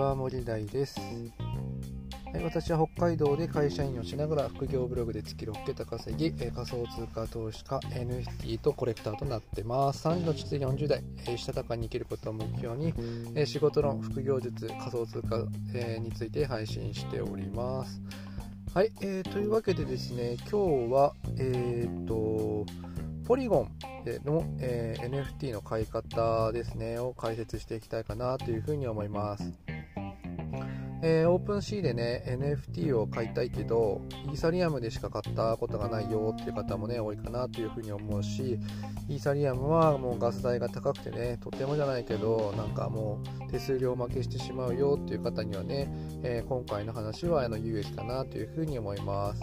は森大です、はい、私は北海道で会社員をしながら副業ブログで月6桁稼ぎ、仮想通貨投資家 NFT とコレクターとなってます。30の父40代、したたかに生きることを目標に、仕事の副業術仮想通貨、について配信しております。はい、えーというわけでですね今日はえっ、とポリゴンの、えー NFT の買い方ですねを解説していきたいかなというふうに思います。えー、 OpenSea でね NFT を買いたいけどイーサリアムでしか買ったことがないよっていう方もね多いかなというふうに思うしイーサリアムはもうガス代が高くてねとてもじゃないけどなんかもう手数料負けしてしまうよっていう方にはね、えー今回の話はあの有益かなというふうに思います。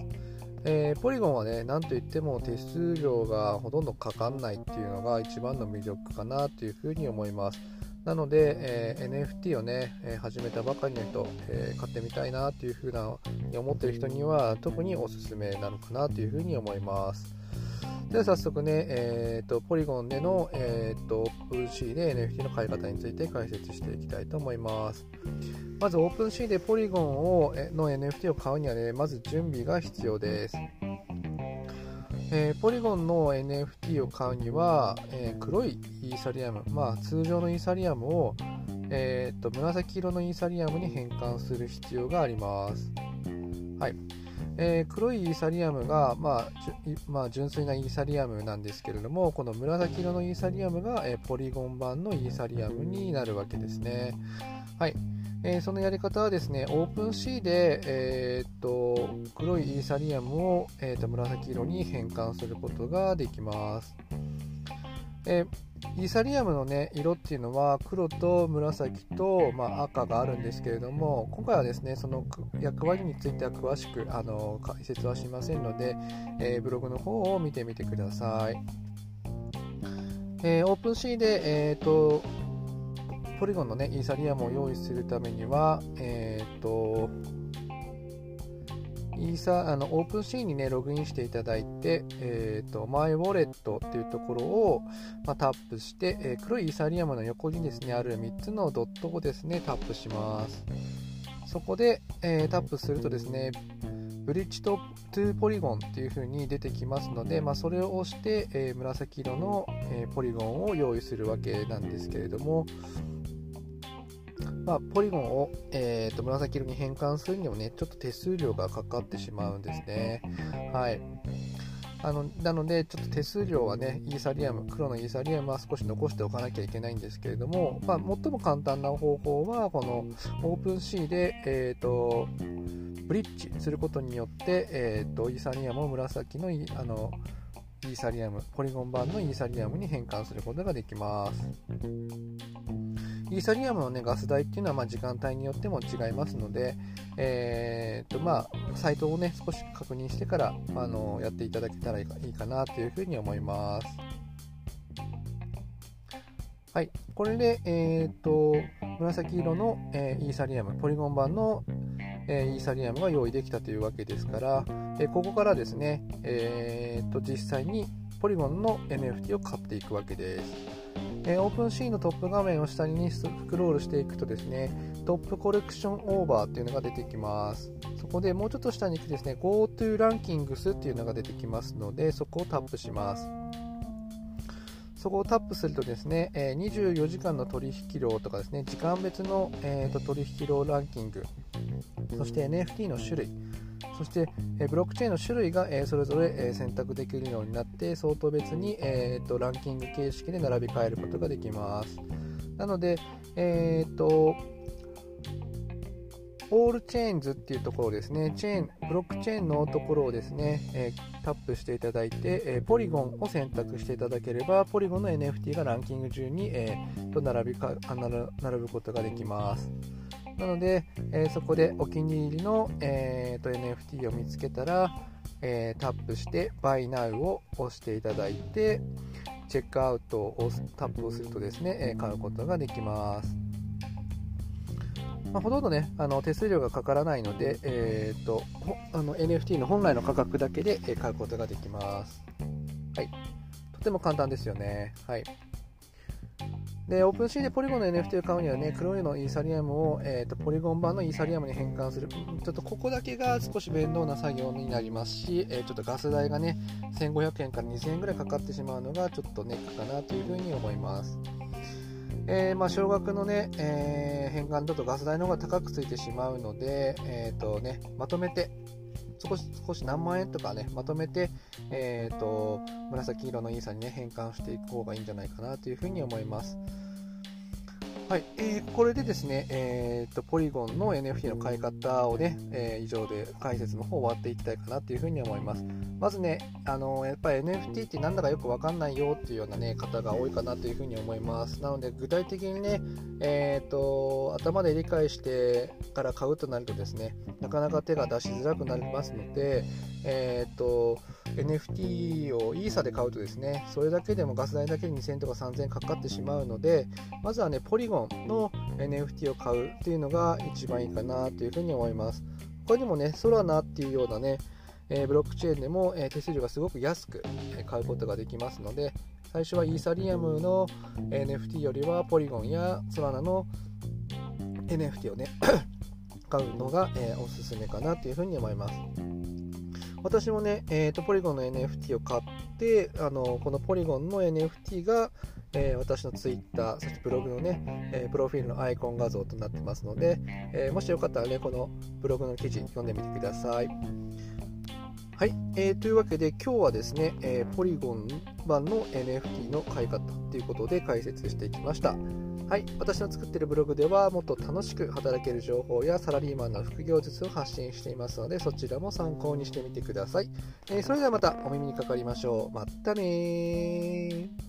えーポリゴンはね、なんといっても手数料がほとんどかかんないっていうのが一番の魅力かなというふうに思います。なので、えー NFT をね、えー始めたばかりの人、えー買ってみたいなというふうなに思ってる人には特におすすめなのかなというふうに思います。では早速ね、えーとポリゴンでの、えーと OpenC で NFT の買い方について解説していきたいと思います。まず OpenC でポリゴンをの NFT を買うにはね、まず準備が必要です。えーポリゴンの NFT を買うには、えー黒いイーサリアム、まあ、通常のイーサリアムを、えーと紫色のイーサリアムに変換する必要があります。はいえー黒いイーサリアムが、まあまあ、純粋なイーサリアムなんですけれどもこの紫色のイーサリアムが、えーポリゴン版のイーサリアムになるわけですね。はいえーそのやり方はですね、オープン C で、えーっと黒いイーサリアムを、えーっと紫色に変換することができます。えイーサリアムの、ね、色っていうのは黒と紫と、まあ、赤があるんですけれども今回はですねその役割については詳しくあの解説はしませんので、えーブログの方を見てみてください。えー、オープン C で、えーっとポリゴンのね、イーサリアムを用意するためには、えっ、と、イーサあのオープンシーンにね、ログインしていただいて、えっ、と、マイウォレットっていうところを、まあ、タップして、えー黒いイーサリアムの横にですね、ある3つのドットをですね、タップします。そこで、えータップするとですね、ブリッジとトゥーポリゴンっていう風に出てきますので、まあ、それを押して、え紫色の、えポリゴンを用意するわけなんですけれども、まあ、ポリゴンを、えーと紫色に変換するにもねちょっと手数料がかかってしまうんですね。はいあのなので、ちょっと手数料はね、イーサリアム、黒のイーサリアムは少し残しておかなきゃいけないんですけれども、まあ、最も簡単な方法は、このオープン C で、えー、とブリッジすることによって、えー、とイーサリアムを紫のあのイーサリアム、ポリゴン版のイーサリアムに変換することができます。イーサリアムの、ね、ガス代っていうのは、まあ、時間帯によっても違いますので、えーとまあ、サイトを、ね、少し確認してから、あ、のやっていただけたらいいかなというふうに思います。はい、これで、えー、と紫色の、えーイーサリアム、ポリゴン版の、えーイーサリアムが用意できたというわけですから、えーここからですね、えーと実際にポリゴンの NFT を買っていくわけです。えー、オープンシーンのトップ画面を下にスクロールしていくとですね、トップコレクションオーバーっていうのが出てきます。そこでもうちょっと下に行くとですね、GoTo ランキングスっていうのが出てきますので、そこをタップします。そこをタップするとですね、え24時間の取引量とかですね、時間別の、えーと取引量ランキング、そして NFT の種類、そして、えブロックチェーンの種類が、えそれぞれ、え選択できるようになって、相当別に、えーとランキング形式で並び替えることができます。なので、えーと、オールチェーンズっていうところですね、チェーン、ブロックチェーンのところをですね、えータップしていただいて、えポリゴンを選択していただければ、ポリゴンの NFT がランキング順に、えーと並びか並ぶことができます。なので、えーそこでお気に入りの、えーと NFT を見つけたら、えータップして Buy Now を押していただいて、チェックアウトをタップをするとですね、え買うことができます。まあ、ほとんどね、あの手数料がかからないので、えー、とあの NFT の本来の価格だけで買うことができます。はい。とても簡単ですよね。はい。で、オープンシーでポリゴンの NFT を買うにはね、黒いのイーサリアムを、えーと、ポリゴン版のイーサリアムに変換する。ちょっとここだけが少し面倒な作業になりますし、えー、ちょっとガス代がね、1500円から2000円ぐらいかかってしまうのがちょっとネックかなというふうに思います。えー、まあ、少額のね、えー、変換だとガス代の方が高くついてしまうので、えーとね、まとめて少し少し何万円とかね、まとめて、えーと、紫色のイーサにね、変換していく方がいいんじゃないかなというふうに思います。はい、えー、これでですね、えーと、ポリゴンの NFT の買い方をね、えー、以上で解説の方終わっていきたいかなというふうに思います。まずね、あのやっぱり NFT ってなんだかよくわかんないよっていうようなね、方が多いかなというふうに思います。なので、具体的にね、えーと、頭で理解してから買うとなるとですね、なかなか手が出しづらくなりますので、えーと、NFT をイーサで買うとですね、それだけでもガス代だけで2000とか3000かかってしまうので、まずはね、ポリゴンの NFT を買うっていうのが一番いいかなというふうに思います。他にもね、ソラナっていうようなね、えー、ブロックチェーンでも、えー、手数料がすごく安く、えー、買うことができますので、最初はイーサリアムの NFT よりはポリゴンやソラナの NFT をね 買うのが、えおすすめかなというふうに思います。私もね、えーと、ポリゴンの NFT を買ってあのこのポリゴンの NFT が、えー、私の Twitter そしてブログのね、えー、プロフィールのアイコン画像となってますので、えー、もしよかったらねこのブログの記事読んでみてくださいはい、えー、というわけで今日はですね、えー、ポリゴン版の NFT の買い方ということで解説していきました。はい、私の作っているブログではもっと楽しく働ける情報やサラリーマンの副業術を発信していますのでそちらも参考にしてみてください、えー、それではまたお耳にかかりましょう。またね